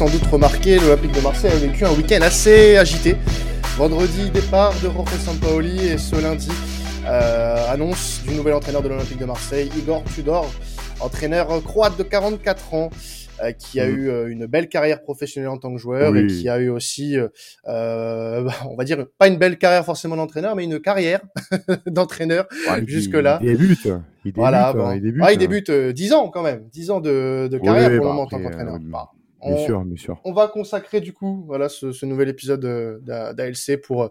sans doute remarqué, l'Olympique de Marseille a vécu un week-end assez agité. Vendredi, départ de Jorge Sampaoli et ce lundi, euh, annonce du nouvel entraîneur de l'Olympique de Marseille, Igor Tudor, entraîneur croate de 44 ans. Euh, qui a mhm. eu euh, une belle carrière professionnelle en tant que joueur et qui a eu aussi, euh, on va dire, pas une belle carrière forcément d'entraîneur, mais une carrière d'entraîneur jusque-là. Il débute. Il débute, voilà, il débute, ah, il débute 10 ans quand même, 10 ans de, de carrière pour le bah, moment en tant qu'entraîneur. Bah, on, bien sûr, bien sûr. On va consacrer du coup, voilà, ce, ce nouvel épisode d'ALC pour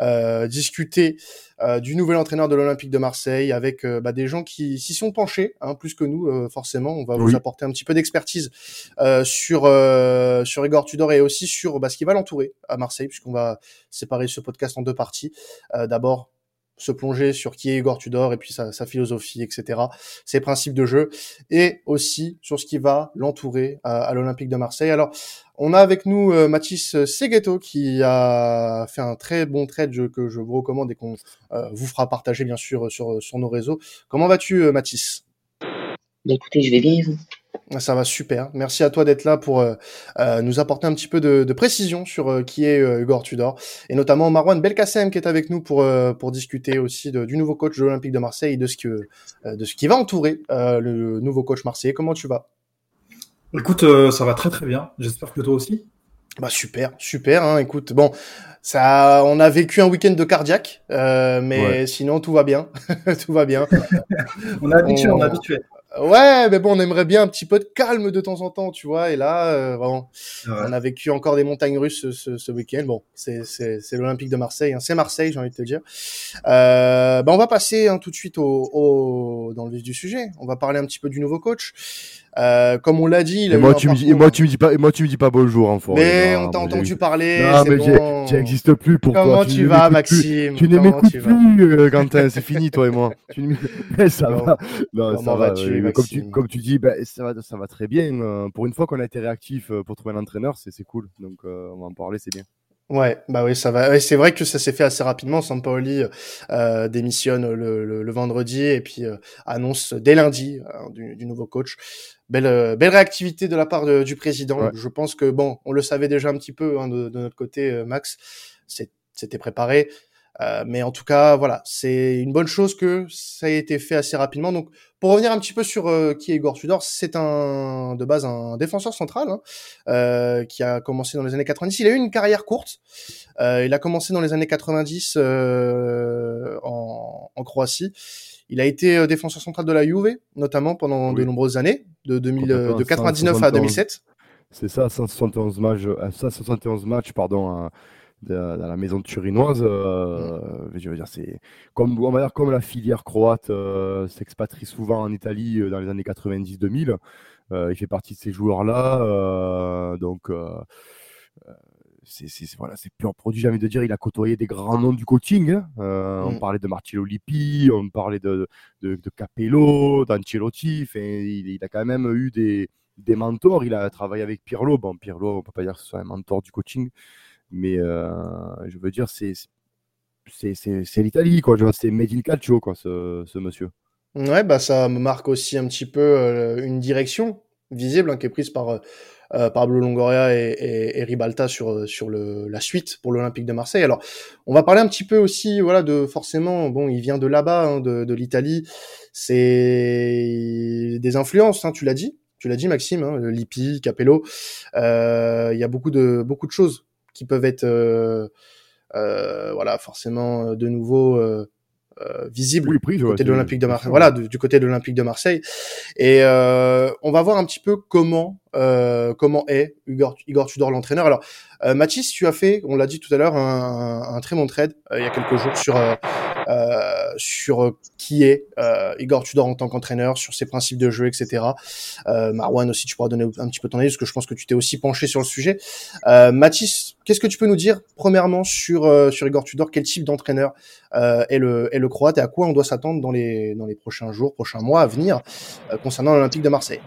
euh, discuter euh, du nouvel entraîneur de l'Olympique de Marseille avec euh, bah, des gens qui s'y sont penchés, hein, plus que nous, euh, forcément. On va vous apporter un petit peu d'expertise sur sur Igor Tudor et aussi sur bah, ce qui va l'entourer à Marseille, puisqu'on va séparer ce podcast en deux parties. D'abord se plonger sur qui est Igor Tudor et puis sa, philosophie, etc., ses principes de jeu, et aussi sur ce qui va l'entourer à, l'Olympique de Marseille. Alors, on a avec nous euh, Mathis Seghetto qui a fait un très bon trade que je vous recommande et qu'on euh, vous fera partager bien sûr sur, nos réseaux. Comment vas-tu euh, Mathis? Bah, Écoutez, je vais bien ça va super. Merci à toi d'être là pour euh, euh, nous apporter un petit peu de, de précision sur euh, qui est Hugo Tudor et notamment Marwan Belkacem qui est avec nous pour pour discuter aussi de, du nouveau coach de l'Olympique de Marseille et de ce que de ce qui va entourer le nouveau coach marseillais. Comment tu vas? Écoute, ça va très très bien. J'espère que toi aussi. Bah super, super. Hein, écoute, bon, ça, on a vécu un week-end de cardiaque, mais sinon tout va bien, tout va bien. on est habitué, on, on est habitué. Ouais, mais bon, on aimerait bien un petit peu de calme de temps en temps, tu vois. Et là, euh, vraiment, on a vécu encore des montagnes russes ce, ce, week-end. Bon, c'est l'Olympique de Marseille, hein. c'est Marseille, j'ai envie de te dire. Euh, ben on va passer hein, tout de suite au, au, dans le vif du sujet. On va parler un petit peu du nouveau coach. Euh, comme on l'a dit, il a moi, tu me dis, moi tu me dis pas, moi tu me dis pas bonjour hein, Mais on t'a entendu parler. Non mais bon. tu n'existes plus pour Comment toi. tu, vas, Maxime Tu ne m'écoutes plus, euh, Quentin. C'est fini toi et moi. Tu ça va. Non, ça va. Tu, comme tu, comme tu dis, ben, ça va, ça va très bien. Euh, pour une fois qu'on a été réactif pour trouver un entraîneur, c'est cool. Donc on va en parler, c'est bien. Ouais, bah oui, ça va. c'est vrai que ça s'est fait assez rapidement. Sampaoli euh, démissionne le, le, le, vendredi et puis euh, annonce dès lundi euh, du, du, nouveau coach. Belle, euh, belle réactivité de la part de, du président. Je pense que bon, on le savait déjà un petit peu hein, de, de, notre côté, Max. C'était préparé. Euh, mais en tout cas, voilà, c'est une bonne chose que ça ait été fait assez rapidement. Donc, pour revenir un petit peu sur euh, qui est Igor Tudor, c'est un de base un défenseur central hein, euh, qui a commencé dans les années 90. Il a eu une carrière courte. Euh, il a commencé dans les années 90 en, en, Croatie. Il a été défenseur central de la Juve, notamment pendant de nombreuses années, de, 2000, de 99 à 2007. C'est ça, 171 matchs, 171 matchs, pardon dans la maison turinoise. Euh, je veux dire, c'est comme on va dire comme la filière croate euh, s'expatrie souvent en Italie euh, dans les années 90-2000. il fait partie de ces joueurs-là, donc c'est voilà, c'est pur produit. J'ai envie de dire, il a côtoyé des grands noms du coaching. Hein. On mm. parlait de Marcello Lippi, on parlait de, de, de Capello, d'Ancelotti. Il, il, a quand même eu des, des mentors. Il a travaillé avec Pirlo. Bon, Pirlo, on peut pas dire que ce soit un mentor du coaching, mais euh, je veux dire, c'est l'Italie, quoi. C'est made in calcio, quoi, ce, ce, monsieur. Ouais, bah ça me marque aussi un petit peu euh, une direction visible hein, qui est prise par euh, euh Pablo Longoria et, et, et, Ribalta sur sur le, la suite pour l'Olympique de Marseille. Alors, on va parler un petit peu aussi, voilà, de forcément, bon, il vient de là-bas, hein, de, de l'Italie. C'est des influences, hein, tu l'as dit, tu l'as dit, Maxime, hein, Lippi, Capello. Il y a beaucoup de beaucoup de choses qui peuvent être euh, euh, voilà forcément de nouveau euh, visibles du côté de l'Olympique de Marseille. Voilà, du, côté de l'Olympique de Marseille. Et on va voir un petit peu comment comment est Igor, Igor Tudor l'entraîneur. Alors euh, Mathis, tu as fait, on l'a dit tout à l'heure, un, un, très bon trade euh, il y a quelques jours sur euh, euh sur qui est Igor Tudor en tant qu'entraîneur, sur ses principes de jeu, etc. Marwan aussi, tu pourras donner un petit peu ton avis parce que je pense que tu t'es aussi penché sur le sujet. Mathis, qu'est-ce que tu peux nous dire premièrement sur sur Igor Tudor Quel type d'entraîneur est le est le croate et à quoi on doit s'attendre dans les dans les prochains jours, prochains mois à venir concernant l'Olympique de Marseille?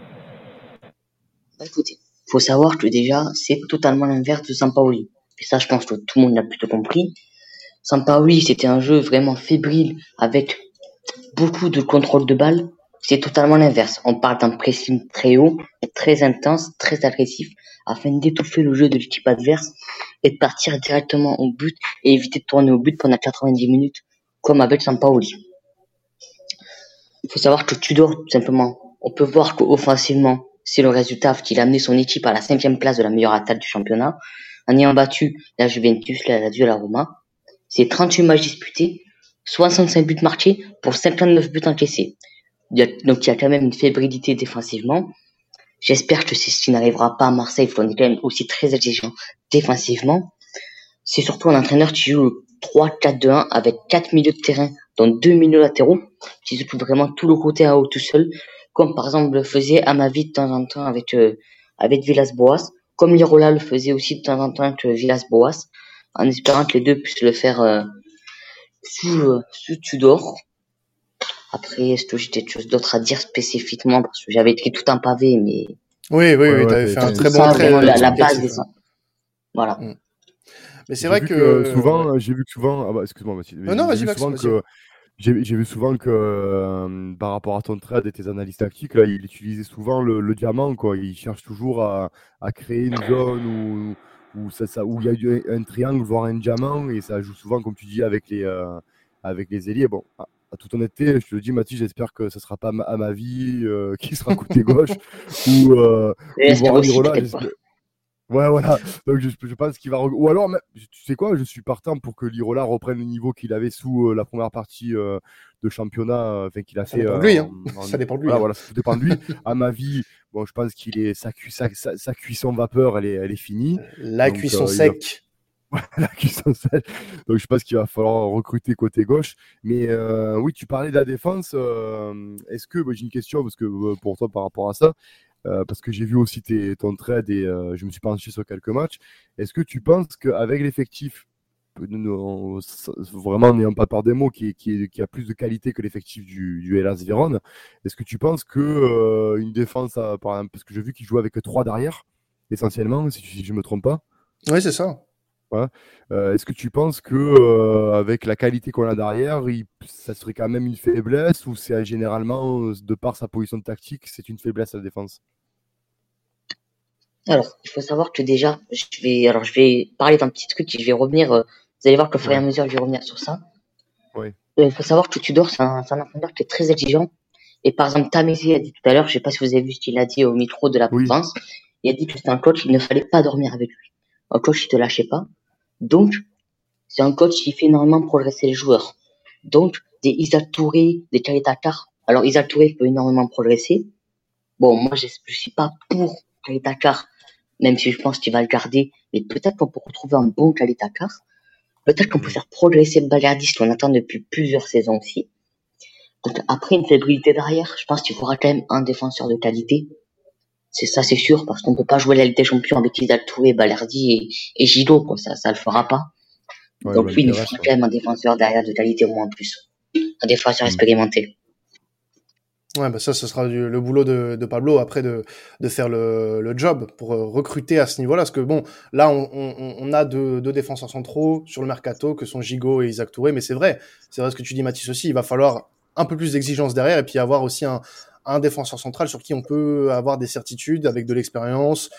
Bah, Écoutez, faut savoir que déjà, c'est totalement l'inverse de Sampaoli. Et ça, je pense que tout le monde l'a plutôt compris. Sampaoli, c'était un jeu vraiment fébrile avec beaucoup de contrôle de balle. c'est totalement l'inverse. On parle d'un pressing très haut, très intense, très agressif, afin d'étouffer le jeu de l'équipe adverse et de partir directement au but et éviter de tourner au but pendant 90 minutes, comme avec Sampaoli. Il faut savoir que Tudor, tout simplement, on peut voir qu'offensivement, c'est le résultat qu'il a amené son équipe à la cinquième place de la meilleure attaque du championnat, en ayant battu la Juventus, la Lazio, la Roma. C'est 38 matchs disputés, 65 buts marqués pour 59 buts encaissés. donc il y a quand même une fébrilité défensivement. J'espère que ce qui n'arrivera pas à Marseille, il faut quand même aussi très exigeant défensivement. C'est surtout un entraîneur qui joue 3-4-2-1 avec 4 milieux de terrain, dont 2 milieux latéraux, qui se vraiment tout le côté à haut tout seul, comme par exemple le faisait Amavi de temps en temps avec, euh, avec Villas-Boas, comme Lirola le faisait aussi de temps en temps avec Villas-Boas, en espérant que les deux puissent le faire euh, sous, euh, sous Tudor. Après, est-ce que j'ai quelque chose d'autre à dire spécifiquement? Parce que j'avais écrit tout un pavé, mais. Oui, oui, oui, t'avais fait un très bon trait. La, la base des Voilà. Mm. Mais c'est vrai que... souvent, j'ai vu que souvent, ah bah, excuse-moi Mathilde. Non, vas-y Max. J'ai vu souvent que euh, par rapport à ton trade et tes analyses tactiques, là, il utilisait souvent le, diamant, quoi. Il cherche toujours à, à créer une zone où, où, ça, ça, où il y a un triangle, voire un diamant, et ça joue souvent, comme tu dis, avec les, euh, avec les ailiers. Bon, à, toute honnêteté, je te le dis, Mathis, j'espère que ce ne sera pas à ma vie euh, qui sera côté gauche, ou, euh, ou Ouais, voilà. Donc je, je pense qu'il va. Ou alors, tu sais quoi, je suis partant pour que Lirola reprenne le niveau qu'il avait sous euh, la première partie euh, de championnat, euh, enfin qu'il a ça fait. Dépend de lui, hein. Ça dépend de lui. Voilà, hein. voilà, ça dépend de lui. à ma vie, bon, je pense qu'il est sa, sa, sa, cuisson vapeur, elle est, elle est finie. La cuisson sec. la cuisson sec. Donc je pense qu'il va falloir recruter côté gauche. Mais oui, tu parlais de la défense. Est-ce que, j'ai une question parce que pour toi par rapport à ça, euh, parce que j'ai vu aussi tes, ton trade et euh, je me suis penché sur quelques matchs. Est-ce que tu penses qu'avec l'effectif, vraiment n'ayant pas peur des mots, qui, qui, qui, a plus de qualité que l'effectif du, du Hellas Vérone, est-ce que tu penses que euh, une défense, par exemple, parce que j'ai vu qu'il jouait avec trois derrière, essentiellement, si, je ne me trompe pas? Oui, c'est ça. Est-ce que tu penses que avec la qualité qu'on a derrière, ça serait quand même une faiblesse ou c'est généralement de par sa position tactique, c'est une faiblesse à la défense? Alors, il faut savoir que déjà, je vais, alors je vais parler d'un petit truc et je vais revenir. Euh, vous allez voir que au fur et à mesure, je vais revenir sur ça. Oui. Euh, il faut savoir que Tudor, c'est un, un entraîneur qui est très exigeant. Et par exemple, Tamési a dit tout à l'heure, je sais pas si vous avez vu ce qu'il a dit au micro de la province. Il a dit que c'était un coach, il ne fallait pas dormir avec lui. Un coach, il te lâchait pas. Donc, c'est un coach qui fait énormément progresser les joueurs. Donc, des Isaac Touré, des Kalitakar. Alors, Isaac Touré peut énormément progresser. Bon, moi, je, je suis pas pour Kalitakar même si je pense qu'il va le garder, mais peut-être qu'on peut retrouver un bon Kalitakar. Peut-être qu'on peut faire progresser le Balardiste qu'on attend depuis plusieurs saisons aussi. Donc après une fébrilité derrière, je pense qu'il faudra quand même un défenseur de qualité. C'est ça, c'est sûr, parce qu'on peut pas jouer la Ligue des Champions avec Isaac Touré, Balerdi et, et quoi. Ça, ça le fera pas. Donc oui, il nous faudra quand même un défenseur derrière de qualité au moins en plus. Un défenseur mm. expérimenté. Ouais, bah ça, ce sera le boulot de, de, Pablo après de, de faire le, le, job pour euh, recruter à ce niveau-là. Parce que bon, là, on, on, on, a deux, deux défenseurs centraux sur le mercato que sont Gigot et Isaac Touré, mais c'est vrai, c'est vrai ce que tu dis, Mathis aussi. Il va falloir un peu plus d'exigence derrière et puis avoir aussi un, un défenseur central sur qui on peut avoir des certitudes avec de l'expérience,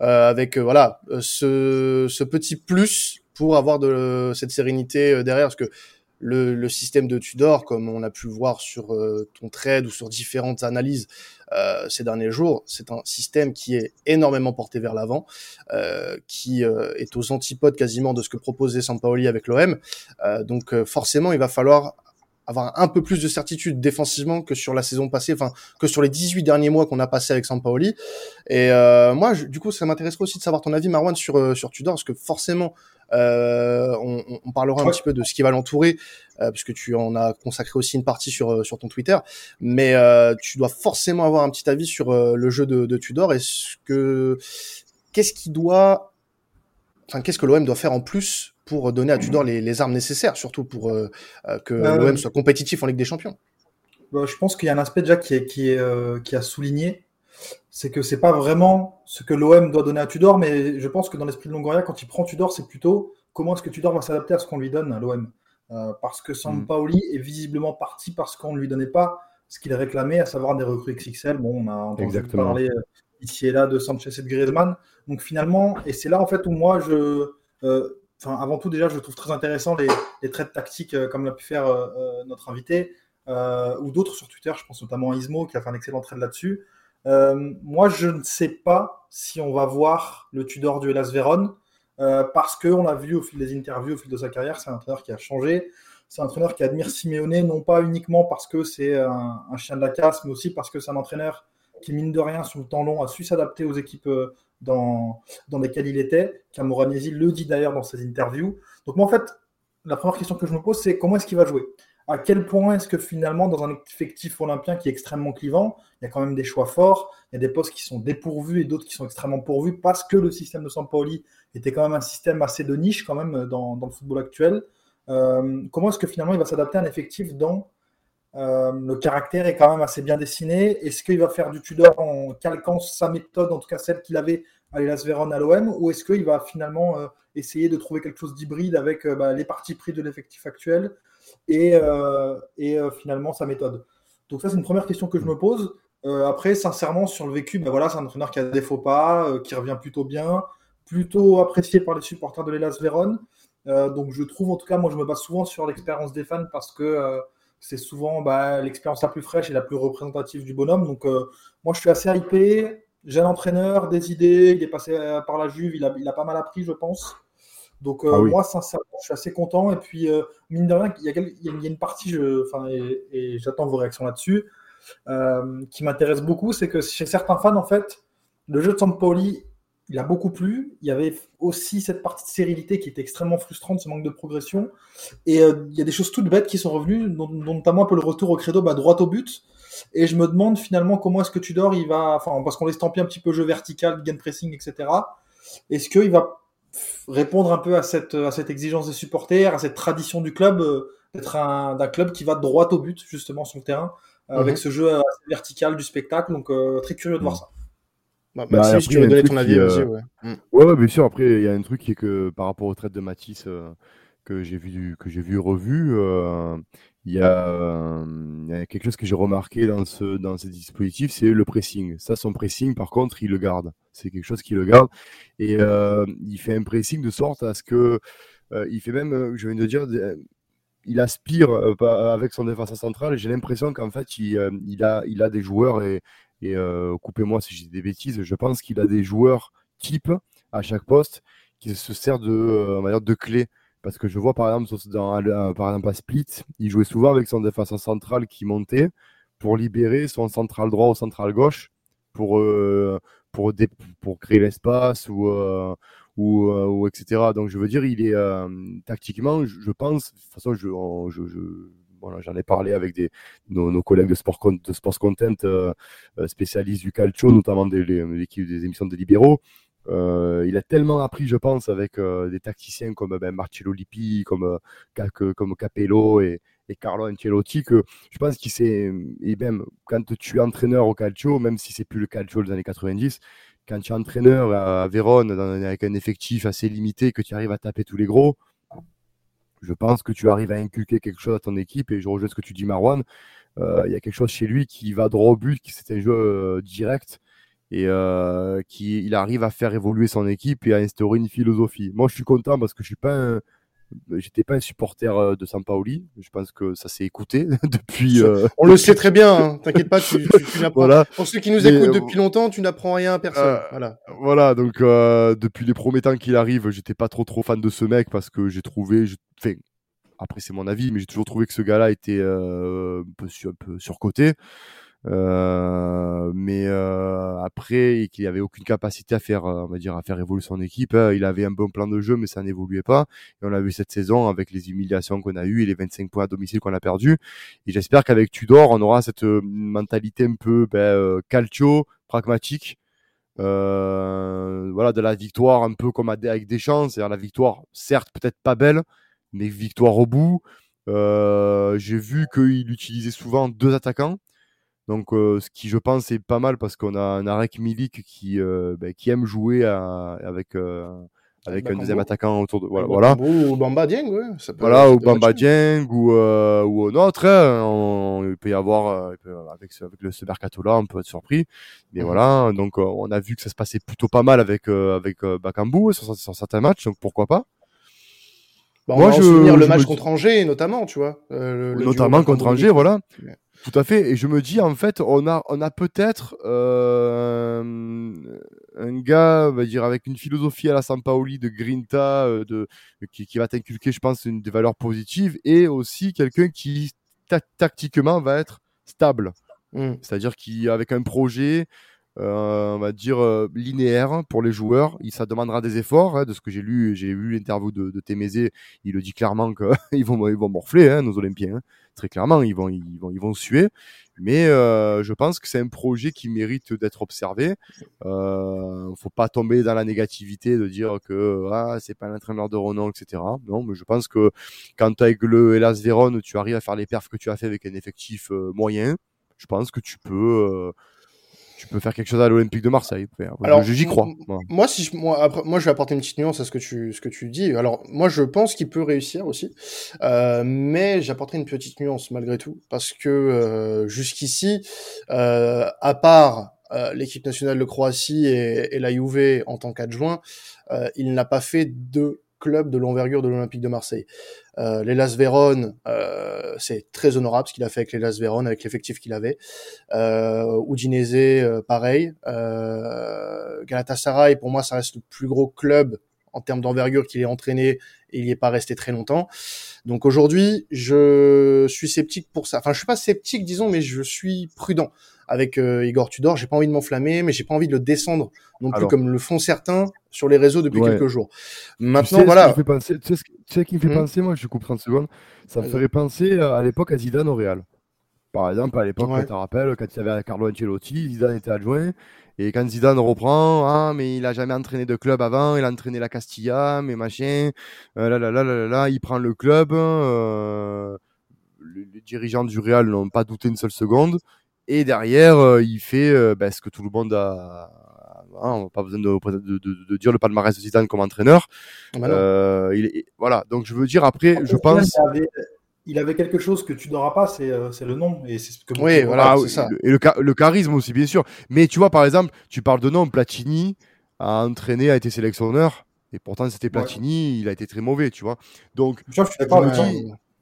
euh, avec euh, voilà ce, ce petit plus pour avoir de cette sérénité euh, derrière. Parce que le, système de Tudor, comme on a pu voir sur euh, ton trade ou sur différentes analyses euh, ces derniers jours, c'est un système qui est énormément porté vers l'avant, euh, qui euh, est aux antipodes quasiment de ce que proposait Sampaoli avec l'OM. donc forcément, il va falloir avoir un peu plus de certitude défensivement que sur la saison passée, enfin que sur les 18 derniers mois qu'on a passé avec Sampaoli. Et euh, moi, du coup, ça m'intéresserait aussi de savoir ton avis, Marwan, sur euh, sur Tudor, parce que forcément, euh, on, on, parlera un petit peu de ce qui va l'entourer, euh, puisque tu en as consacré aussi une partie sur euh, sur ton Twitter. Mais tu dois forcément avoir un petit avis sur le jeu de, de Tudor. Est-ce que qu'est-ce qui doit, enfin qu'est-ce que l'OM doit faire en plus pour donner à Tudor les, les armes nécessaires, surtout pour euh, euh, que euh, l'OM soit compétitif en Ligue des Champions? Bah, je pense qu'il y a un aspect déjà qui, est, qui, est, qui a souligné, c'est que c'est pas vraiment ce que l'OM doit donner à Tudor, mais je pense que dans l'esprit de Longoria, quand il prend Tudor, c'est plutôt comment est-ce que Tudor va s'adapter à ce qu'on lui donne à l'OM. parce que Sampaoli mm. est visiblement parti parce qu'on ne lui donnait pas ce qu'il réclamait, à savoir des recrues XXL. Bon, on a entendu parler euh, ici et là de Sanchez et de Griezmann. Donc finalement, et c'est là en fait où moi je, euh, avant tout déjà, je trouve très intéressant les, les traits tactiques comme l'a pu faire notre invité ou d'autres sur Twitter. Je pense notamment à Ismo qui a fait un excellent trade là-dessus. moi, je ne sais pas si on va voir le Tudor du Hellas Vérone. Euh, parce qu'on l'a vu au fil des interviews, au fil de sa carrière, c'est un entraîneur qui a changé. C'est un entraîneur qui admire Simeone, non pas uniquement parce que c'est un, chien de la casse, mais aussi parce que c'est un entraîneur qui, mine de rien, sur le temps long, a su s'adapter aux équipes euh, dans, dans lesquelles il était. Camoranesi le dit d'ailleurs dans ses interviews. Donc, moi, en fait, la première question que je me pose, c'est comment est-ce qu'il va jouer? À quel point est-ce que finalement, dans un effectif olympien qui est extrêmement clivant, il y a quand même des choix forts, il y a des postes qui sont dépourvus et d'autres qui sont extrêmement pourvus parce que le système de Sampaoli était quand même un système assez de niche quand même dans, le football actuel. Euh, comment est-ce que finalement il va s'adapter à un effectif dont euh, le caractère est quand même assez bien dessiné Est-ce qu'il va faire du Tudor en calquant sa méthode, en tout cas celle qu'il avait à l'Elas Véron à l'OM, ou est-ce qu'il va finalement euh, essayer de trouver quelque chose d'hybride avec bah, les parties pris de l'effectif actuel et, euh, euh, finalement sa méthode? Donc ça, c'est une première question que je me pose. Euh, après, sincèrement, sur le vécu, ben voilà, c'est un entraîneur qui a des faux pas, qui revient plutôt bien, plutôt apprécié par les supporters de l'Elas Vérone. donc je trouve, en tout cas, moi je me base souvent sur l'expérience des fans parce que c'est souvent bah, l'expérience la plus fraîche et la plus représentative du bonhomme. Donc moi je suis assez hypé, j'ai un entraîneur, des idées, il est passé par la Juve, il a, il a pas mal appris, je pense. Donc euh, ah moi, sincèrement, je suis assez content. Et puis, euh, mine de rien, il y, a, une partie, je, et, et j'attends vos réactions là-dessus, euh, qui m'intéresse beaucoup, c'est que chez certains fans, en fait, le jeu de Sampoli, il a beaucoup plu. Il y avait aussi cette partie de sérénité qui était extrêmement frustrante, ce manque de progression. Et il y a des choses toutes bêtes qui sont revenues, dont, notamment un peu le retour au credo bah, droit au but. Et je me demande finalement comment est-ce que Tudor, il va, enfin, parce qu'on l'estampie un petit peu jeu vertical, gain pressing, etc. Est-ce qu'il va répondre un peu à cette, à cette exigence des supporters, à cette tradition du club, euh, d'être un, d'un club qui va droit au but, justement, sur le terrain, euh, avec mhm. ce jeu vertical du spectacle. Donc, euh, très curieux de voir mhm. ça. Bah, bah, si tu veux donner ton avis, aussi, ouais. Mm. ouais. ouais, bien sûr. Après, il y a un truc qui est que par rapport au trait de Matisse que j'ai vu, que j'ai vu revu, il y, a, il y, a, quelque chose que j'ai remarqué dans ce, dans ce dispositif, c'est le pressing. Ça, son pressing, par contre, il le garde. C'est quelque chose qui le garde. Et euh, il fait un pressing de sorte à ce que, euh, il fait même, euh, je viens de dire, il aspire avec son défenseur central. J'ai l'impression qu'en fait, il, il, a, il a des joueurs, et, et coupez-moi si j'ai des bêtises, je pense qu'il a des joueurs type à chaque poste qui se sert de, manière de clés. Parce que je vois par exemple, dans, par exemple à Split, il jouait souvent avec son défenseur central qui montait pour libérer son central droit ou central gauche pour, euh, pour, créer l'espace ou, euh, ou, euh, etc. Donc je veux dire, il est tactiquement, je, pense, de toute façon, je j'en ai parlé avec nos, collègues de Sport, Sports Content, spécialistes du calcio, notamment des, l'équipe des émissions de libéraux. Euh, il a tellement appris, je pense, avec euh, des tacticiens comme ben, Marcello Lippi, comme, euh, Capello et, et, Carlo Ancelotti, que je pense qu'il s'est. Et même quand tu es entraîneur au calcio, même si c'est plus le calcio des années 90, quand tu es entraîneur à, Vérone avec un effectif assez limité, que tu arrives à taper tous les gros, je pense que tu arrives à inculquer quelque chose à ton équipe. Et je rejoins ce que tu dis, Marwan. Il y a quelque chose chez lui qui va droit au but, qui c'est un jeu direct et euh, qui il arrive à faire évoluer son équipe et à instaurer une philosophie. Moi, je suis content parce que je suis pas j'étais pas un supporter euh, de Sampaoli. Je pense que ça s'est écouté depuis. Euh... On le sait très bien. Hein. T'inquiète pas, tu, tu, tu n'apprends. Voilà. Pour ceux qui nous écoutent euh, depuis longtemps, tu n'apprends rien à personne. Euh, voilà. Voilà. Donc depuis les premiers temps qu'il arrive, j'étais pas trop trop fan de ce mec parce que j'ai trouvé, je... enfin, après c'est mon avis, mais j'ai toujours trouvé que ce gars-là était un peu, un peu surcoté. Euh, mais euh, après, qu'il avait aucune capacité à faire, euh, on va dire, à faire évoluer son équipe. Hein. Il avait un bon plan de jeu, mais ça n'évoluait pas. Et on l'a vu cette saison avec les humiliations qu'on a eues et les 25 points à domicile qu'on a perdu. Et j'espère qu'avec Tudor, on aura cette mentalité un peu ben, calcio, pragmatique. voilà, de la victoire un peu comme avec des chances. C'est-à-dire la victoire, certes, peut-être pas belle, mais victoire au bout. J'ai vu qu'il utilisait souvent deux attaquants. Donc, euh, ce qui, je pense, est pas mal parce qu'on a un Arek Milik qui, euh, ben, qui aime jouer avec, euh, avec un deuxième attaquant autour de voilà, voilà. Ou Bamba Dieng, ouais. ça peut- Voilà, ou Bamba. Dieng, ou, euh, ou un autre, hein, on- il peut y avoir, euh, peut- avec ce, avec le, ce mercato-là, on peut être surpris. Mais Mhm. voilà, donc euh, on a vu que ça se passait plutôt pas mal avec, euh, avec Bakambu sur, sur certains matchs, donc pourquoi pas. Bah, on Moi, va en je- souvenir le je match me contre Angers, notamment, tu vois. euh, le- le Notamment contre Angers, voilà. Ouais. Tout à fait. Et je me dis, en fait, on a, on a peut-être euh, un gars, on va dire, avec une philosophie à la Sampaoli de Grinta, euh, de, qui, qui va t'inculquer, je pense, une des valeurs positives, et aussi quelqu'un qui, ta- tactiquement, va être stable. Mm. C'est-à-dire qu'avec un projet, on va dire, euh, linéaire pour les joueurs, il, ça demandera des efforts. hein, de ce que j'ai lu, j'ai lu l'interview de, de Témézé, il le dit clairement qu'ils vont, ils vont morfler, hein, nos Olympiens. hein. Très clairement, ils vont, ils vont, ils vont suer. Mais euh, je pense que c'est un projet qui mérite d'être observé. Euh, faut pas tomber dans la négativité de dire que ah, c'est pas l'entraîneur de renom, etc. Non, mais je pense que quand avec le Hellas Vérone, tu arrives à faire les perfs que tu as fait avec un effectif euh, moyen, je pense que tu peux, euh, tu peux faire quelque chose à l'Olympique de Marseille. Alors, je- j'y crois. Moi, si je, moi, après, moi, je vais apporter une petite nuance à ce que tu, ce que tu dis. Alors, moi, je pense qu'il peut réussir aussi, euh, mais j'apporterai une petite nuance malgré tout, parce que euh, jusqu'ici, euh, à part euh, l'équipe nationale de Croatie et, et la Juve en tant qu'adjoint, euh, il n'a pas fait de club de l'envergure de l'Olympique de Marseille. Euh, l'Elas Vérone, euh, c'est très honorable ce qu'il a fait avec l'Elas Vérone, avec l'effectif qu'il avait. Euh, euh, pareil. Euh, Galatasaray, pour moi, ça reste le plus gros club en termes d'envergure qu'il ait entraîné et il n'y est pas resté très longtemps. Donc aujourd'hui, je suis sceptique pour ça. Enfin, je suis pas sceptique, disons, mais je suis prudent avec euh, Igor Tudor. J'ai pas envie de m'enflammer, mais j'ai pas envie de le descendre non plus Alors. comme le font certains sur les réseaux depuis Ouais. quelques jours. Tu Maintenant, sais ce voilà. qui me fait penser, tu sais ce, qui- tu sais qui me fait penser, moi, je coupe 30 secondes, ça me ferait penser euh, à l'époque à Zidane au Real. Par exemple, à l'époque, Ouais. tu te rappelles, quand il y avait Carlo Ancelotti, Zidane était adjoint, et quand Zidane reprend, ah, mais il a jamais entraîné de club avant, il a entraîné la Castilla, mais machin, euh, là, là, là, là, là, là, il prend le club, euh, les, les dirigeants du Real n'ont pas douté une seule seconde, et derrière, euh, il fait euh, ben, ce que tout le monde a. hein, on n'a pas besoin de, de, de- de dire le palmarès de Zidane comme entraîneur. Ah bah. Euh, il est- voilà, donc je veux dire après, je final, pense. Il avait, il avait quelque chose que tu n'auras pas, c'est c'est le nom. Et c'est ce que Oui, voilà. C'est oui, ça. le- Et le, cha- le charisme aussi, bien sûr. Mais tu vois, par exemple, tu parles de nom, Platini a entraîné, a été sélectionneur, et pourtant c'était Platini, il a été très mauvais, tu vois. Donc, je suis d'accord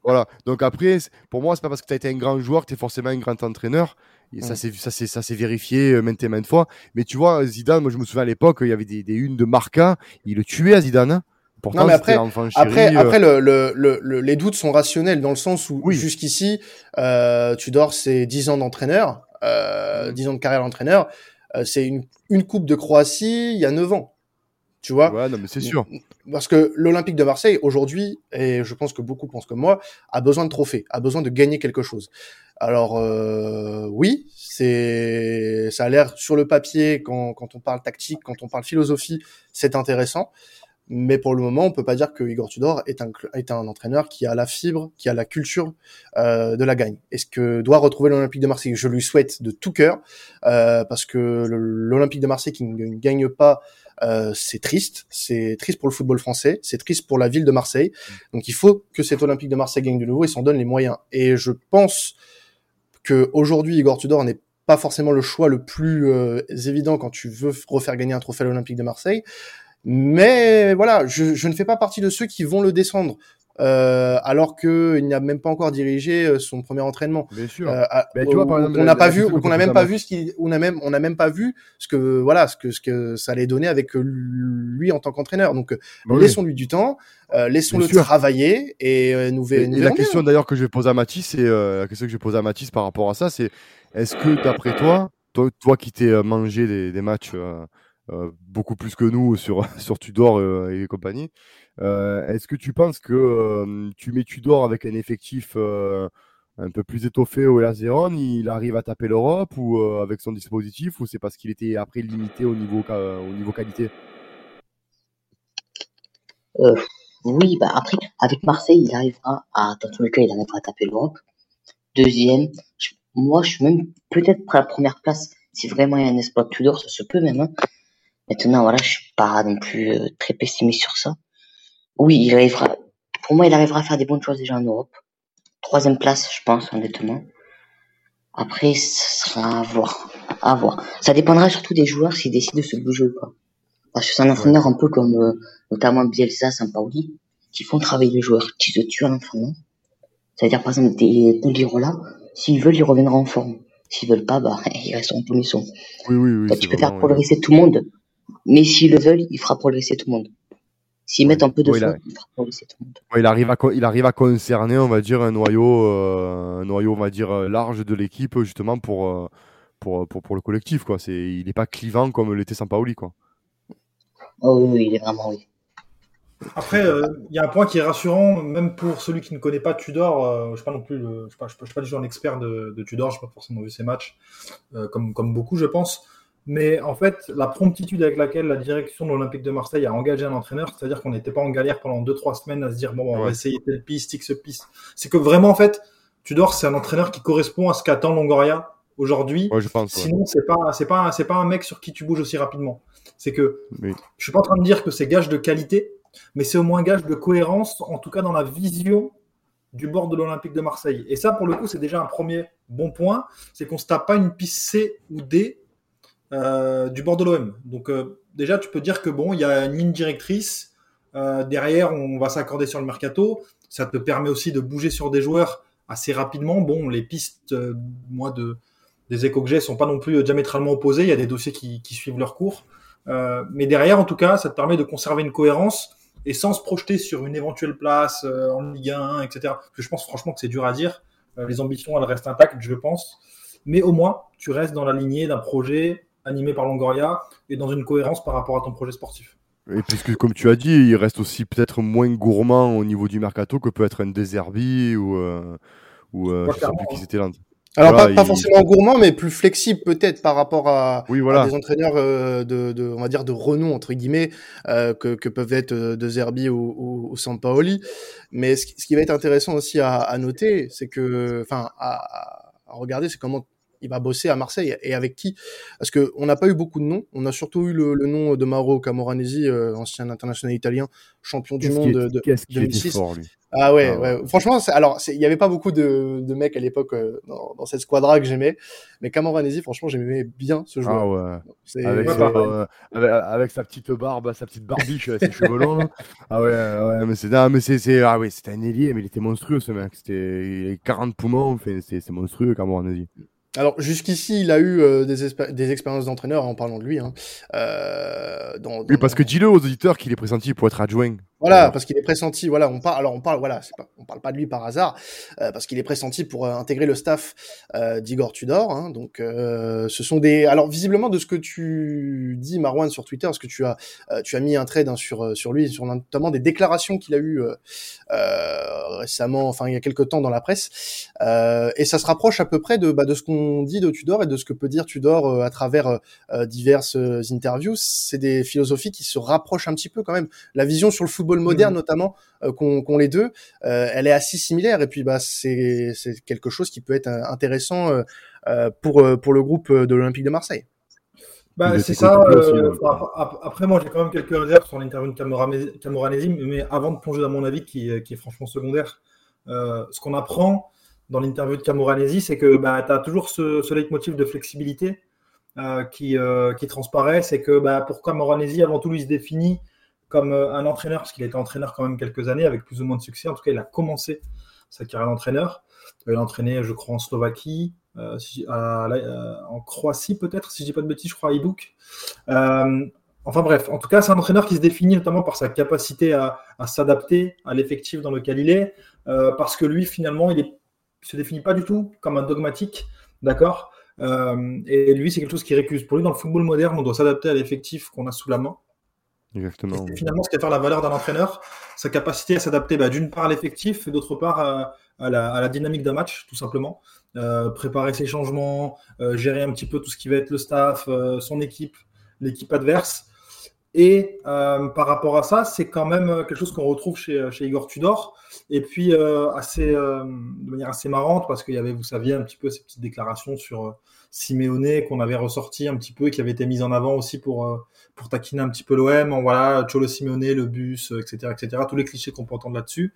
Voilà. Donc après, pour moi, c'est pas parce que tu as été un grand joueur que tu es forcément un grand entraîneur. Et ça, Mm. c'est ça, c'est ça, c'est vérifié euh, maintes et maintes fois. Mais tu vois, Zidane, moi, je me souviens à l'époque, il y avait des, des unes de Marca, il le tuait à Zidane. hein. Pourtant, Non, mais après-. Après, euh, après le, le, le, le- les doutes sont rationnels dans le sens où Oui. jusqu'ici, euh, Tudor, c'est 10 ans d'entraîneur, euh, Mm. 10 ans de carrière d'entraîneur. Euh, c'est une, une Coupe de Croatie il y a 9 ans. Tu vois Ouais, non, mais c'est sûr. Parce que l'Olympique de Marseille, aujourd'hui, et je pense que beaucoup pensent comme moi, a besoin de trophées, a besoin de gagner quelque chose. Alors euh, oui, c'est ça a l'air sur le papier quand, quand on parle tactique, quand on parle philosophie, c'est intéressant. Mais pour le moment, on peut pas dire que Igor Tudor est un, est un entraîneur qui a la fibre, qui a la culture euh, de la gagne. Est-ce que doit retrouver l'Olympique de Marseille? Je lui souhaite de tout cœur, euh, parce que l'Olympique de Marseille qui ne gagne pas, euh, c'est triste. C'est triste pour le football français, c'est triste pour la ville de Marseille. Donc il faut que cet Olympique de Marseille gagne de nouveau et s'en donne les moyens. Et je pense que aujourd'hui Igor Tudor n'est pas forcément le choix le plus euh, évident quand tu veux refaire gagner un trophée à l'Olympique de Marseille. Mais voilà, je, je ne fais pas partie de ceux qui vont le descendre. Euh, alors qu'il n'a même pas encore dirigé euh, son premier entraînement. Bien sûr. Euh, Ben, tu vois, par ou- exemple, qu'on la- n'a pas vu, que n'a même pas vu ce qu'il, on a même, on n'a même pas vu ce que, voilà, ce que, ce que ça allait donner avec euh, lui en tant qu'entraîneur. Donc, euh, Oui. laissons-lui du temps, euh, laissons-le travailler et euh, nous, Et, nous et la question d'ailleurs que je vais poser à Mathis, c'est euh, la question que je vais poser à Mathis par rapport à ça, c'est est-ce que d'après toi, toi, toi qui t'es mangé des, des matchs beaucoup plus que nous sur sur Tudor euh, et compagnie, euh, est-ce que tu penses que euh, tu mets Tudor avec un effectif euh, un peu plus étoffé au Vérone, il arrive à taper l'Europe ou euh, avec son dispositif ou c'est parce qu'il était après limité au niveau au niveau qualité? Oui, bah après, avec Marseille, il arrivera à, dans tous les cas, il arrivera à taper l'Europe. Deuxième, moi, je suis même peut-être pour la première place, si vraiment il y a un espoir Tudor, ça se peut même. hein. Maintenant, voilà, je suis pas non plus euh, très pessimiste sur ça. Oui, il arrivera. Pour moi, il arrivera à faire des bonnes choses déjà en Europe. Troisième place, je pense, honnêtement. Après, ce sera à voir. À voir. Ça dépendra surtout des joueurs s'ils décident de se bouger ou pas. Parce que c'est un entraîneur un peu comme euh, notamment Bielsa, Sampaoli, qui font travailler les joueurs, qui se tuent à l'entraînement. C'est-à-dire, par exemple, des là s'ils veulent, ils reviendront en forme. S'ils veulent pas, bah, ils resteront comme ils sont. Oui, oui, oui. tu peux faire progresser tout le monde, mais s'ils le veulent, il fera progresser tout le monde. S'ils mettent un peu de ouais, il, il, fera progresser tout le monde. il, arrive à, il arrive à concerner, on va dire, un noyau, euh, un noyau, on va dire, euh, large de l'équipe, justement, pour, euh, pour, pour, pour, le collectif, quoi. C'est, il n'est pas clivant comme l'était Sampaoli, quoi. Oh oui, il est vraiment, oui. Après, il y a un point qui est rassurant, même pour celui qui ne connaît pas Tudor. je ne suis pas non plus, le, je suis pas, je suis pas, du genre un expert de, de Tudor. Je n'ai pas forcément vu ses matchs, comme, comme beaucoup, je pense. Mais en fait, la promptitude avec laquelle la direction de l'Olympique de Marseille a engagé un entraîneur, c'est-à-dire qu'on n'était pas en galère pendant 2-3 semaines à se dire, bon, on va essayer telle piste, X piste. C'est que vraiment, en fait, Tudor, c'est un entraîneur qui correspond à ce qu'attend Longoria aujourd'hui. Ouais, je pense, Sinon, c'est pas, c'est pas, c'est pas un mec sur qui tu bouges aussi rapidement. C'est que, je suis pas en train de dire que c'est gage de qualité, mais c'est au moins gage de cohérence, en tout cas dans la vision du bord de l'Olympique de Marseille. Et ça, pour le coup, c'est déjà un premier bon point, c'est qu'on se tape pas une piste C ou D euh, du bord de l'OM. Donc euh, déjà, tu peux dire que bon, il y a une ligne directrice. Euh, derrière, on va s'accorder sur le mercato. Ça te permet aussi de bouger sur des joueurs assez rapidement. Bon, les pistes, moi, de, des échos que j'ai sont pas non plus diamétralement opposés. Il y a des dossiers qui, qui suivent leur cours. mais derrière, en tout cas, ça te permet de conserver une cohérence et sans se projeter sur une éventuelle place en Ligue 1, etc. Je pense franchement que c'est dur à dire. les ambitions, elles restent intactes, je pense. Mais au moins, tu restes dans la lignée d'un projet animé par Longoria et dans une cohérence par rapport à ton projet sportif. Et puisque, comme tu as dit, il reste aussi peut-être moins gourmand au niveau du mercato que peut être un Deserbi ou, euh, ou euh, je sais plus qui c'était là. Alors pas, forcément gourmand, mais plus flexible peut-être par rapport à, oui, voilà. des entraîneurs euh, de, de, on va dire de renom entre guillemets euh, que, que, peuvent être De Zerbi ou, ou, ou Sampaoli. Mais ce, ce, qui va être intéressant aussi à, à noter, c'est que, enfin, à, à regarder, c'est comment il va bosser à Marseille et avec qui? Parce que on n'a pas eu beaucoup de noms. On a surtout eu le, le nom de Mauro Camoranesi, euh, ancien international italien, champion du monde de, de 2006. Fort, lui? Ah ouais, ah ouais. franchement, alors il n'y avait pas beaucoup de, de mecs à l'époque euh, dans, dans, cette squadra que j'aimais, mais Camoranesi, franchement, j'aimais bien ce joueur. Ah ouais. Avec, euh, avec, avec, sa petite barbe, sa petite barbiche, ses cheveux longs. Ah ouais, ouais, mais c'est mais c'est ah ouais, c'était un ailier, mais il était monstrueux ce mec. C'était 40 poumons, enfin, c'est monstrueux Camoranesi. Alors jusqu'ici, il a eu euh, des, des, expériences d'entraîneur en parlant de lui. Hein. Euh, dans, dans... Oui, parce que dis-le aux auditeurs qu'il est pressenti pour être adjoint. Voilà, parce qu'il est pressenti. Voilà, on parle. Alors on parle. Voilà, pas, on parle pas de lui par hasard, euh, parce qu'il est pressenti pour euh, intégrer le staff euh, d'Igor Tudor. Hein, donc, euh, ce sont des. Alors visiblement, de ce que tu dis, Marwan, sur Twitter, parce que tu as tu as mis un trade hein, sur sur lui, sur notamment des déclarations qu'il a eues récemment, enfin il y a quelques temps dans la presse, et ça se rapproche à peu près de bah, de ce qu'on dit de Tudor et de ce que peut dire Tudor à travers diverses interviews. C'est des philosophies qui se rapprochent un petit peu quand même. La vision sur le football moderne mmh. notamment euh, qu'ont les deux, euh, elle est assez similaire et puis bah c'est quelque chose qui peut être euh, intéressant pour pour le groupe de l'Olympique de Marseille. Bah, c'est ça. après, moi, j'ai quand même quelques réserves sur l'interview de Camoranesi, mais avant de plonger dans mon avis, qui, qui est franchement secondaire, ce qu'on apprend dans l'interview de Camoranesi, c'est que bah, tu as toujours ce, ce leitmotiv de flexibilité qui, qui transparaît. C'est que bah, pour Camoranesi, avant tout, lui se définit comme euh, un entraîneur, parce qu'il a été entraîneur quand même quelques années, avec plus ou moins de succès. En tout cas, il a commencé sa carrière d'entraîneur. Il a entraîné, je crois, en Slovaquie, euh, euh, en Croatie peut-être, si je dis pas de bêtises, je crois à Idouk. enfin bref, en tout cas, c'est un entraîneur qui se définit notamment par sa capacité à, s'adapter à l'effectif dans lequel il est, parce que lui, finalement, il ne se définit pas du tout comme un dogmatique, d'accord? Et lui, c'est quelque chose qui récuse. Pour lui, dans le football moderne, on doit s'adapter à l'effectif qu'on a sous la main. Exactement. finalement, ce qui va faire la valeur d'un entraîneur, sa capacité à s'adapter bah, d'une part à l'effectif et d'autre part à, la, dynamique d'un match, tout simplement. Euh, préparer ses changements, euh, gérer un petit peu tout ce qui va être le staff, euh, son équipe, l'équipe adverse. Et par rapport à ça, c'est quand même quelque chose qu'on retrouve chez, Igor Tudor. Et puis, de manière assez marrante, parce qu'il y avait, vous saviez, un petit peu ces petites déclarations sur Simeone qu'on avait ressorti un petit peu et qui avait été mise en avant aussi pour, pour taquiner un petit peu l'OM. Voilà, Cholo Simeone, le bus, etc., etc. Tous les clichés qu'on peut entendre là-dessus.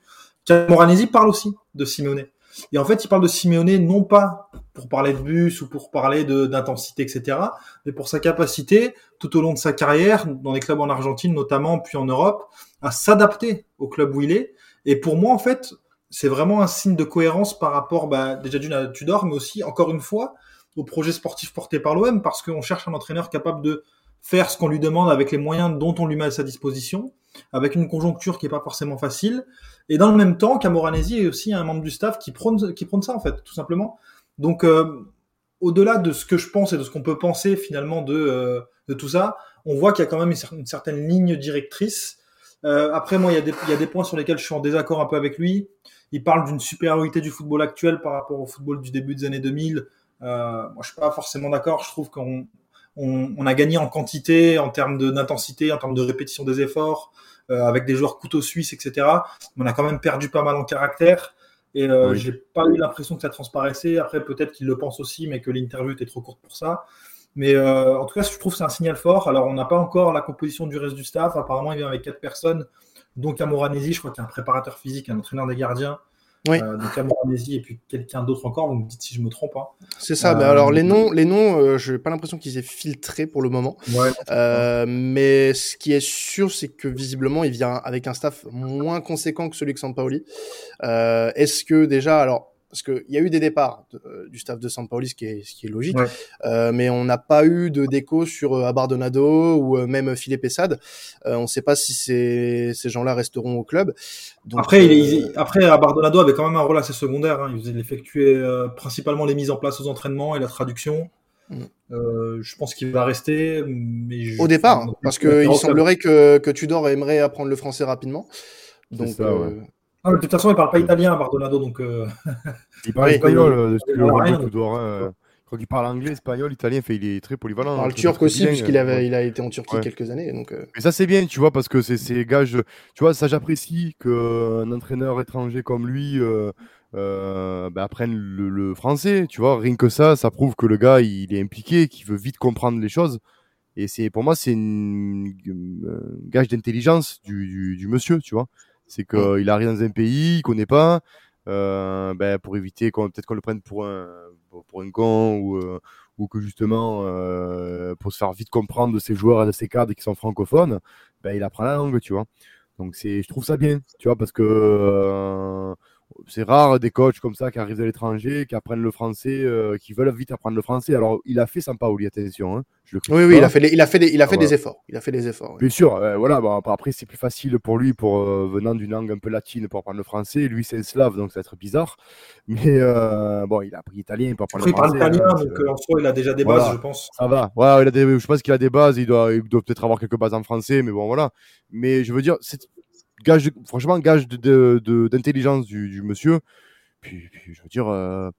Moranesi parle aussi de Simeone. Et en fait, il parle de Simeone non pas pour parler de bus ou pour parler d'intensité, etc., mais pour sa capacité, tout au long de sa carrière, dans les clubs en Argentine notamment, puis en Europe, à s'adapter au club où il est. Et pour moi, en fait, c'est vraiment un signe de cohérence par rapport, bah, déjà d'une à Tudor, mais aussi, encore une fois, au projet sportif porté par l'OM, parce qu'on cherche un entraîneur capable de faire ce qu'on lui demande avec les moyens dont on lui met à sa disposition, avec une conjoncture qui est pas forcément facile, et dans le même temps, Camoranesi est aussi un membre du staff qui prône, qui prône ça en fait, tout simplement. Donc, euh, au-delà de ce que je pense et de ce qu'on peut penser finalement de, euh, de tout ça, on voit qu'il y a quand même une, certaine ligne directrice. Euh, après, moi, il y, a des, il y a des points sur lesquels je suis en désaccord un peu avec lui. Il parle d'une supériorité du football actuel par rapport au football du début des années 2000. Euh, moi, je suis pas forcément d'accord. Je trouve qu'on on, on, a gagné en quantité, en termes d'intensité, en termes de répétition des efforts. Euh, avec des joueurs couteaux suisses, etc. On a quand même perdu pas mal en caractère. Et euh, j'ai pas eu l'impression que ça transparaissait. Après, peut-être qu'il le pense aussi, mais que l'interview était trop courte pour ça. Mais euh, en tout cas, je trouve que c'est un signal fort. Alors, on n'a pas encore la composition du reste du staff. Apparemment, il vient avec quatre personnes, donc Amoranesi, je crois qu'il y a un préparateur physique, un entraîneur des gardiens, oui. Euh, donc et puis quelqu'un d'autre encore. Vous me dites si je me trompe. Hein. C'est ça. mais alors les noms, les noms, euh, je n'ai pas l'impression qu'ils aient filtré pour le moment. Ouais, Euh, mais ce qui est sûr, c'est que visiblement, il vient avec un staff moins conséquent que celui de Sampaoli. Euh, Est-ce que déjà, alors parce qu'il y a eu des départs de, euh, du staff de Sampaoli, ce qui est, ce qui est logique, Ouais. euh, mais on n'a pas eu de déco sur euh, Abardonado ou euh, même Philippe Essad. Euh, on ne sait pas si ces, ces gens-là resteront au club. Donc, Après, il, euh, il- après, Abardonado avait quand même un rôle assez secondaire. Hein. Il effectuait euh, principalement les mises en place aux entraînements et la traduction. Mm. Euh, je pense qu'il va rester, mais je- Au départ, parce qu'il semblerait que, que Tudor aimerait apprendre le français rapidement. Donc, ça, euh, ouais. Ah, mais de toute façon, il parle pas italien, Abardonado, donc euh, Il parle espagnol, euh, Il parle je crois qu'il parle anglais, espagnol, italien, fait, il est très polyvalent. il parle hein, turc aussi, puisqu'il avait, ouais. il a été en Turquie Ouais. quelques années. Donc, euh, Mais ça, c'est bien, tu vois, parce que c'est c'est gage. Tu vois, ça, j'apprécie qu'un entraîneur étranger comme lui euh, euh, bah, apprenne le, le français. Tu vois, rien que ça, ça prouve que le gars, il est impliqué, qu'il veut vite comprendre les choses. Et c'est pour moi, c'est un gage d'intelligence du, du, du monsieur, tu vois. C'est qu'il arrive dans un pays, il connaît pas, euh, ben, pour éviter qu'on peut-être qu'on le prenne pour un pour un con ou euh, ou que justement euh, pour se faire vite comprendre de ces joueurs et de ces cadres qui sont francophones, ben il apprend la langue, tu vois. Donc c'est je trouve ça bien, tu vois, parce que c'est rare des coachs comme ça qui arrivent de l'étranger, qui apprennent le français, euh, qui veulent vite apprendre le français. Alors il a fait Sampaoli, attention, hein, je le Oui, oui, il a fait, les- il a fait, des, il a fait Ah, des voilà. efforts. Il a fait des efforts. Bien sûr, euh, voilà. Bon, après, c'est plus facile pour lui, pour euh, venant d'une langue un peu latine, pour apprendre le français. Lui, c'est un slave, donc ça va être bizarre. Mais euh, bon, il a appris italien pour apprendre après, il parle le français. italien, hein, donc euh, en soi, il a déjà des Voilà. bases, je pense. ça va. Ouais, il a des, je pense qu'il a des bases. Il doit, il doit peut-être avoir quelques bases en français, mais bon, voilà. Mais je veux dire, c'est gage, franchement, gage d'intelligence du, du monsieur. Puis, puis, je veux dire, euh,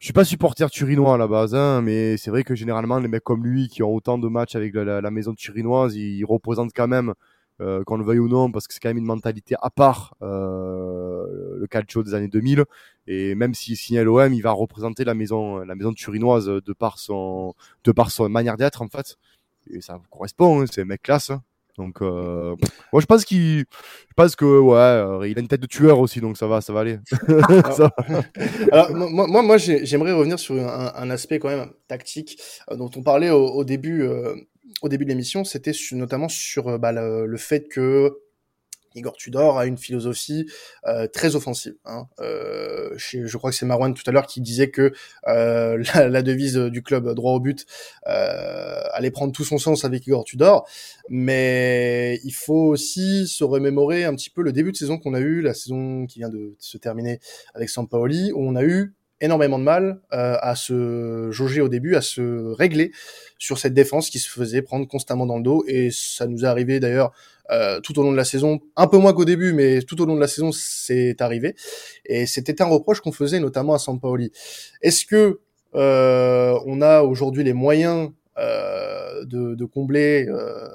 je suis pas supporter turinois à la base, hein, mais c'est vrai que généralement, les mecs comme lui qui ont autant de matchs avec la, la- maison turinoise, ils, représentent quand même, euh, qu'on le veuille ou non, parce que c'est quand même une mentalité à part, euh, le calcio des années 2000. Et même s'il signe l'OM, il va représenter la maison, la maison turinoise de par son, de par son manière d'être en fait. Et ça correspond, hein, c'est un mec classe. Donc, euh, moi je pense qu'il, je pense que ouais, euh, il a une tête de tueur aussi, donc ça va, ça va aller. Ça va. Alors, moi, moi, moi j'ai- j'aimerais revenir sur un, un aspect quand même tactique euh, dont on parlait au, au début, euh, au début de l'émission. C'était notamment sur bah, le, le fait que Igor Tudor a une philosophie euh, très offensive. Hein. Euh, chez- je crois que c'est Marwan tout à l'heure qui disait que euh, la, la devise du club droit au but euh, allait prendre tout son sens avec Igor Tudor. Mais il faut aussi se remémorer un petit peu le début de saison qu'on a eu, la saison qui vient de se terminer avec Sampaoli, où on a eu énormément de mal euh, à se jauger au début, à se régler sur cette défense qui se faisait prendre constamment dans le dos. Et ça nous est arrivé d'ailleurs euh, tout au long de la saison, un peu moins qu'au début, mais tout au long de la saison, c'est arrivé. Et c'était un reproche qu'on faisait notamment à Sampaoli. Est-ce que euh, on a aujourd'hui les moyens euh, de, de combler euh,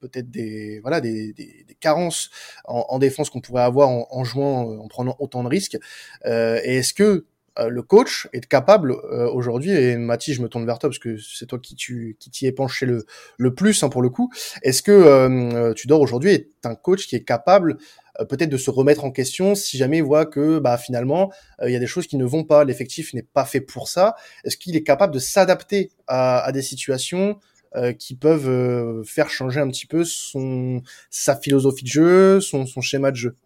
peut-être des voilà des, des, des carences en, en défense qu'on pourrait avoir en, en, jouant en prenant autant de risques euh, et est-ce que le coach est capable euh, aujourd'hui et Mathis je me tourne vers toi parce que c'est toi qui tu qui t'y es le le plus hein, pour le coup. Est-ce que euh, Tudor aujourd'hui est un coach qui est capable peut-être de se remettre en question si jamais il voit que bah finalement il y a des choses qui ne vont pas l'effectif n'est pas fait pour ça? Est-ce qu'il est capable de s'adapter à, à, des situations qui peuvent faire changer un petit peu son sa philosophie de jeu son, son schéma de jeu?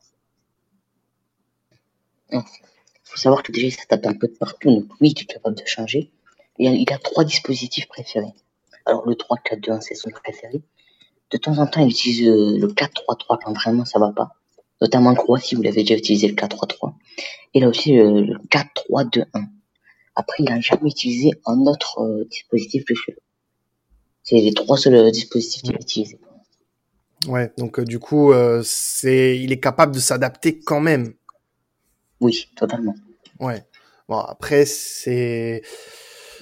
Faut savoir que déjà, il s'adapte un peu de partout. Donc, oui, il est capable de changer. Il a, trois dispositifs préférés. Alors, le 3-4-2-1, c'est son préféré. De temps en temps, il utilise euh, le 4-3-3 quand vraiment ça va pas. Notamment en Croatie, vous l'avez déjà utilisé le 4-3-3. Et là aussi, euh, le 4-3-2-1. Après, il n'a jamais utilisé un autre euh, dispositif que celui-là. C'est les trois seuls dispositifs qu'il a utilisés. Ouais, donc du coup, c'est, il est capable de s'adapter quand même oui, totalement. Ouais. Bon, après, c'est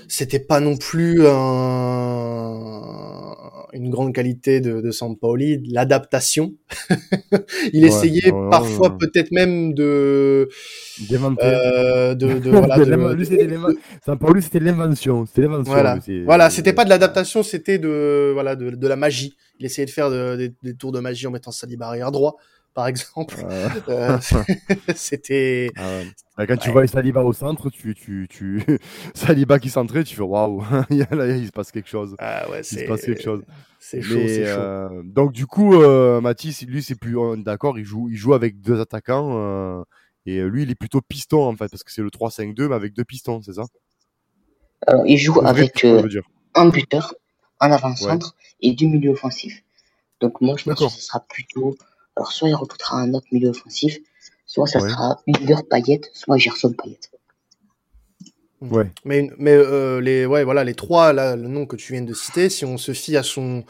c'était pas non plus un... une grande qualité de, de Sampaoli, l'adaptation. il ouais, essayait ouais, parfois ouais. peut-être même de euh, de, de, voilà, Sampaoli c'était l'invention, c'était l'invention. Voilà, voilà c'était pas de l'adaptation, c'était de voilà de, de, la magie. Il essayait de faire de, des, des tours de magie en mettant Saliba arrière droit par exemple. Euh, c'était. Ah ouais. Bah, quand tu vois Saliba au centre, tu, tu, tu... Saliba qui centrait, tu fais waouh, il se passe quelque chose. Ah ouais, il se passe quelque chose. C'est chaud, c'est chaud. Euh... Donc du coup, euh, Mathis, lui c'est plus d'accord, il joue, il joue avec deux attaquants euh, et lui il est plutôt piston en fait parce que c'est le 3-5-2 mais avec deux pistons, c'est ça? Alors il joue avec euh, un buteur, un avant-centre ouais. et deux milieux offensifs. Donc moi je pense que ce sera plutôt alors, soit il recrutera un autre milieu offensif, soit ça ouais. sera Hunger Payette, soit Gerson Payette. Ouais. Mais, mais euh, les, ouais, voilà, les trois, là, le nom que tu viens de citer, si on se fie à son,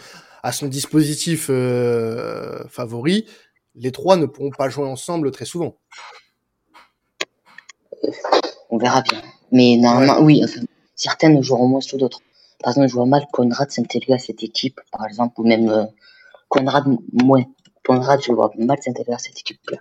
à son dispositif euh, favori, les trois ne pourront pas jouer ensemble très souvent. Euh, on verra bien. Mais normalement, ouais. oui, enfin, certaines joueront moins sur d'autres. Par exemple, je vois mal Conrad s'intégrer à cette équipe, par exemple, ou même euh, Conrad moins. Conrad, je vois mal s'intégrer à cette équipe-là.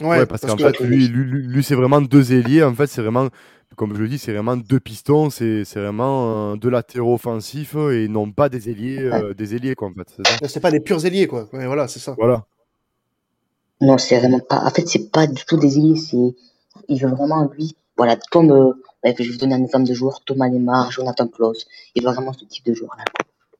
Ouais, ouais, parce, parce qu'en fait, lui, lui, lui, lui c'est vraiment deux ailiers. En fait, c'est vraiment, comme je le dis, c'est vraiment deux pistons. C'est vraiment euh, deux latéraux offensifs et non pas des ailiers, euh, ouais. des ailiers, quoi, en fait. C'est pas des purs ailiers, quoi. Ouais, voilà, c'est ça. Voilà. Non, c'est vraiment pas. En fait, c'est pas du tout des ailiers. C'est, il veut vraiment lui, voilà, comme, euh, je vais vous donner un exemple de joueur, Thomas Lemar, Jonathan Klaus. Il veut vraiment ce type de joueur-là.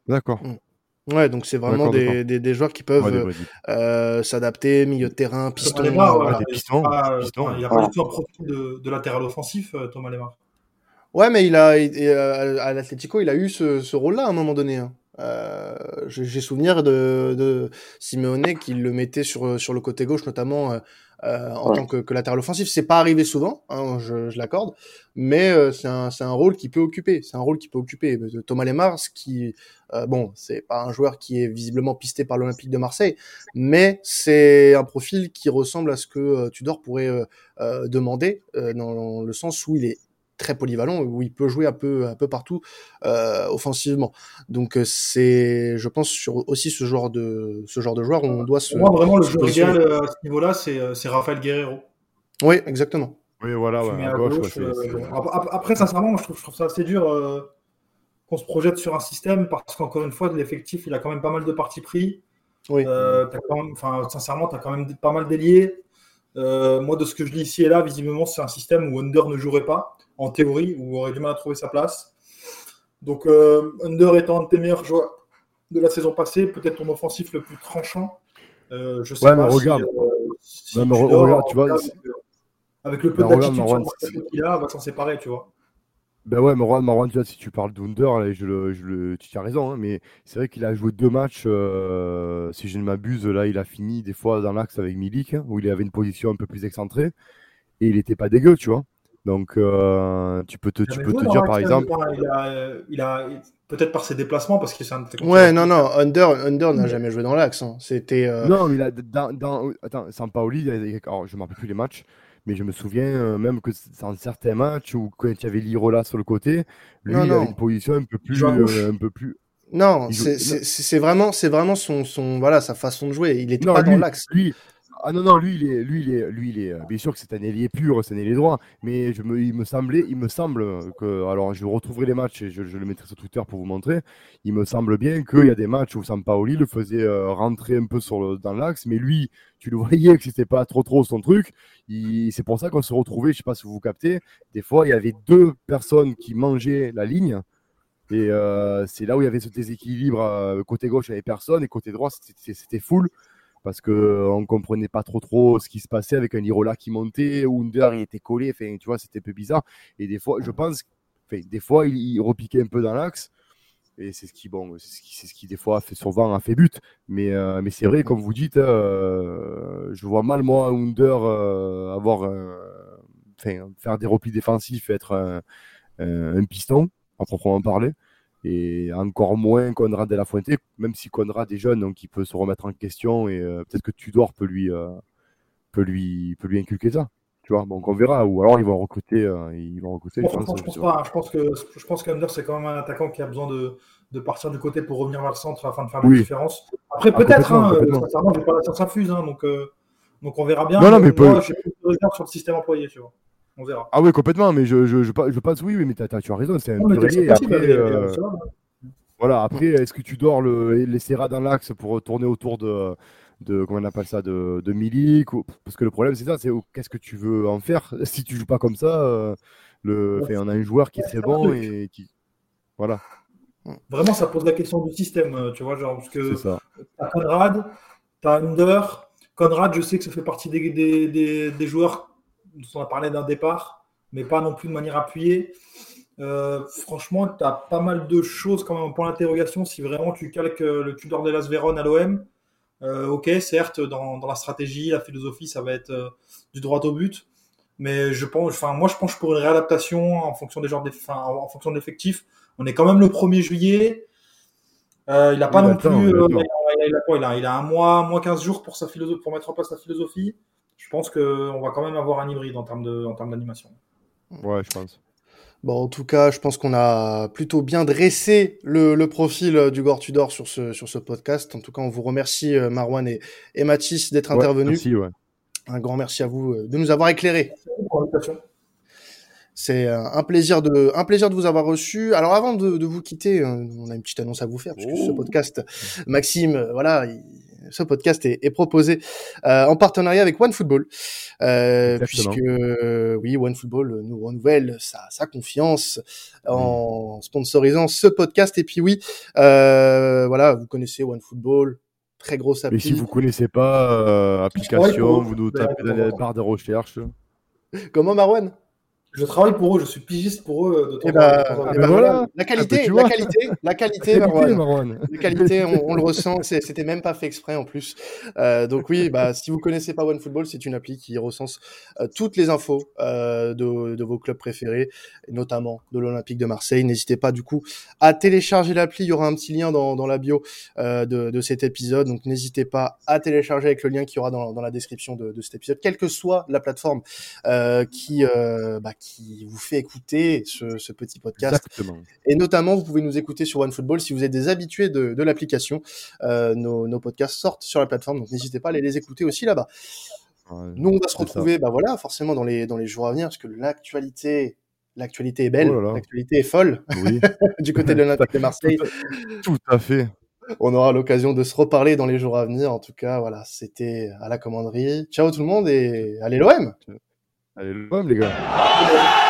D'accord. Mm. Ouais, donc c'est vraiment des, des, des, joueurs qui peuvent ouais, euh, s'adapter, milieu de terrain, piston. Lemar, voilà, des pistons, pas, pistons. Il a pas du tout un profil de, de, latéral offensif, euh, Thomas Lemar. Ouais, mais il a euh, à l'Atlético, il a eu ce, ce rôle-là à un moment donné. Hein. Euh, J'ai souvenir de, de Simeone qui le mettait sur sur le côté gauche, notamment euh, en ouais. tant que, que, latéral offensif. C'est pas arrivé souvent, hein, je, je l'accorde, mais euh, c'est un, un rôle qui peut occuper. C'est un rôle qui peut occuper. Thomas Lemar, qui, euh, bon, c'est pas un joueur qui est visiblement pisté par l'Olympique de Marseille, mais c'est un profil qui ressemble à ce que Tudor pourrait demander, dans, dans le sens où il est très polyvalent où il peut jouer un peu un peu partout euh, offensivement. Donc c'est je pense sur aussi ce genre de ce genre de joueur on doit se Moi vraiment le joueur idéal à ce niveau-là c'est c'est Raphaël Guerrero. Oui, exactement. Oui, voilà, ouais, à gauche, gauche euh, après sincèrement, je trouve, je trouve ça assez dur euh, qu'on se projette sur un système parce qu'encore une fois l'effectif, il a quand même pas mal de partis pris. Oui. Euh, enfin, sincèrement, tu as quand même pas mal d'ailiers. Euh, moi, de ce que je lis ici et là, visiblement, c'est un système où Under ne jouerait pas, en théorie, où aurait du mal à trouver sa place. Donc, euh, Under étant un de tes meilleurs joueurs de la saison passée, peut-être ton offensif le plus tranchant. Euh, je sais ouais, pas mais regarde. Si, ouais, mais tu regarde, tu vois. Avec le peu d'attitude qu'il a, on va s'en séparer, tu vois. Ben ouais, Marwan, Marwan, tu vois, si tu parles d'Under, je le, je le, tu as raison, hein, mais c'est vrai qu'il a joué deux matchs, euh, si je ne m'abuse, là, il a fini des fois dans l'axe avec Milik, hein, où il avait une position un peu plus excentrée, et il n'était pas dégueu, tu vois. Donc, euh, tu peux te, tu peux te dire, par exemple... Il a, il a peut-être par ses déplacements, parce que c'est un... Ouais, non, non, Under, Under n'a jamais joué dans l'axe, hein. c'était... Euh... Non, mais il a, dans, dans, attends, Sampaoli, alors, je ne me rappelle plus les matchs, mais je me souviens euh, même que dans certains matchs où quand il y avait Lirola sur le côté, lui non, il avait une position un peu plus, euh, un peu plus. Non, c'est vraiment, c'est vraiment son, son, voilà, sa façon de jouer. Il est pas dans lui, l'axe. lui, ah non, non, lui, il est, lui, il est, lui, il est, euh, bien sûr que c'est un ailier pur, c'est un ailier droit, mais je me, il me semblait, il me semble que, alors je retrouverai les matchs et je, je le mettrai sur Twitter pour vous montrer, il me semble bien qu'il y a des matchs où Sampaoli le faisait euh, rentrer un peu sur dans l'axe, mais lui, tu le voyais que c'était pas trop trop son truc, c'est pour ça qu'on se retrouvait, je sais pas si vous vous captez, des fois il y avait deux personnes qui mangeaient la ligne, et euh, c'est là où il y avait ce déséquilibre, côté gauche il n'y avait personne, et côté droit c'était full, parce que euh, on comprenait pas trop trop ce qui se passait avec un Irola qui montait, Under il était collé, tu vois c'était un peu bizarre. Et des fois, je pense, des fois il, repiquait un peu dans l'axe. Et c'est ce qui bon, c'est ce qui, des fois fait souvent a fait but. Mais euh, mais c'est vrai comme vous dites, euh, je vois mal moi Under avoir, faire des replis défensifs, être un- un piston à proprement parler et encore moins Conrad de la Fuente, même si Conrad est jeune, donc il peut se remettre en question et euh, peut-être que Tudor peut lui, euh, peut lui, peut lui inculquer ça. Tu vois, donc on verra. Ou alors ils vont recruter, euh, ils vont recruter. Moi, je pense, je pense pas. hein. Je pense que je pense c'est quand même un attaquant qui a besoin de, de partir du côté pour revenir vers le centre afin de faire Oui. la différence. Après, Ah, peut-être. Hein, euh, sincèrement, j'ai pas la science infuse, hein, donc donc on verra bien. Non, non, mais moi, peut- réserve sur le système employé, tu vois. On verra. Ah oui, complètement. Mais je, je, je, pense oui, oui, mais t'as- t'as- tu as raison. C'est un Non, Après, euh. Voilà, après, est-ce que tu dors le, laissera dans l'axe pour tourner autour de, de comment on appelle ça, de, de Milik ou- Parce que le problème, c'est ça, c'est oh, qu'est-ce que tu veux en faire? Si tu joues pas comme ça euh, le, enfin, On a un joueur qui est très bon et qui. Voilà, Vraiment, ça pose la question du système, euh, tu vois, genre parce que. T'as Conrad, t'as Under. Conrad, je sais que ça fait partie des, des, des, des joueurs dont on a parlé d'un départ, mais pas non plus de manière appuyée. Euh, franchement, tu as pas mal de choses quand même en point d'interrogation si vraiment tu calques euh, le Tudor de Las Véron à l'OM. Euh, ok, certes, dans, dans, la stratégie, la philosophie, ça va être euh, du droit au but. Mais je pense, enfin, moi, je pense pour une réadaptation en fonction des genres, en fonction de l'effectif. On est quand même le 1er juillet. Euh, il n'a pas Oui, non attends, plus. il, a, il, a il, a, il a un mois, mois 15 jours pour, sa philosophie, pour mettre en place sa philosophie. Je pense qu'on va quand même avoir un hybride en termes de- en termes d'animation. Ouais, je pense. Bon, en tout cas, je pense qu'on a plutôt bien dressé le, le profil euh, du Gore Tudor sur ce, sur ce podcast. En tout cas, on vous remercie, euh, Marwan et, et Mathis, d'être Ouais, intervenus. merci, ouais. Un grand merci à vous euh, de nous avoir éclairés. Merci pour l'invitation. C'est un plaisir de, un plaisir de vous avoir reçu. Alors avant de, de vous quitter, on a une petite annonce à vous faire puisque Oh. ce podcast, Maxime, voilà, il- ce podcast est, est proposé euh, en partenariat avec OneFootball, euh, puisque euh, oui, OneFootball nous renouvelle sa, sa confiance en sponsorisant ce podcast. Et puis oui, euh, voilà, vous connaissez OneFootball, très grosse Mais appli. si vous connaissez pas application, vous nous tapez dans la barre de recherche. Comment Marwan? Je travaille pour eux, je suis pigiste pour eux. De temps en temps. ben voilà. la qualité, Ah, ben tu la qualité, la qualité, Qualité, Marwan. Marwan. La qualité, on, on le ressent, c'était même pas fait exprès en plus. Euh, donc oui, bah, si vous connaissez pas OneFootball, c'est une appli qui recense euh, toutes les infos euh, de, de vos clubs préférés, notamment de l'Olympique de Marseille. N'hésitez pas du coup à télécharger l'appli, il y aura un petit lien dans, dans la bio euh, de, de cet épisode, donc n'hésitez pas à télécharger avec le lien qu'il y aura dans, dans la description de, de cet épisode, quelle que soit la plateforme euh, qui, euh, bah, qui vous fait écouter ce, ce petit podcast. Exactement. Et notamment, vous pouvez nous écouter sur OneFootball si vous êtes des habitués de, de l'application. Euh, nos, nos podcasts sortent sur la plateforme, donc n'hésitez pas à aller les écouter aussi là-bas. Ouais, Nous, on va se ça. retrouver, bah voilà, forcément dans les dans les jours à venir, parce que l'actualité, l'actualité est belle, Oh l'actualité est folle Oui, du côté de l'Olympique de Marseille. tout à fait. On aura l'occasion de se reparler dans les jours à venir. En tout cas, voilà, c'était à la commanderie. Ciao tout le monde et allez l'OM. Allez, le les gars. Allez.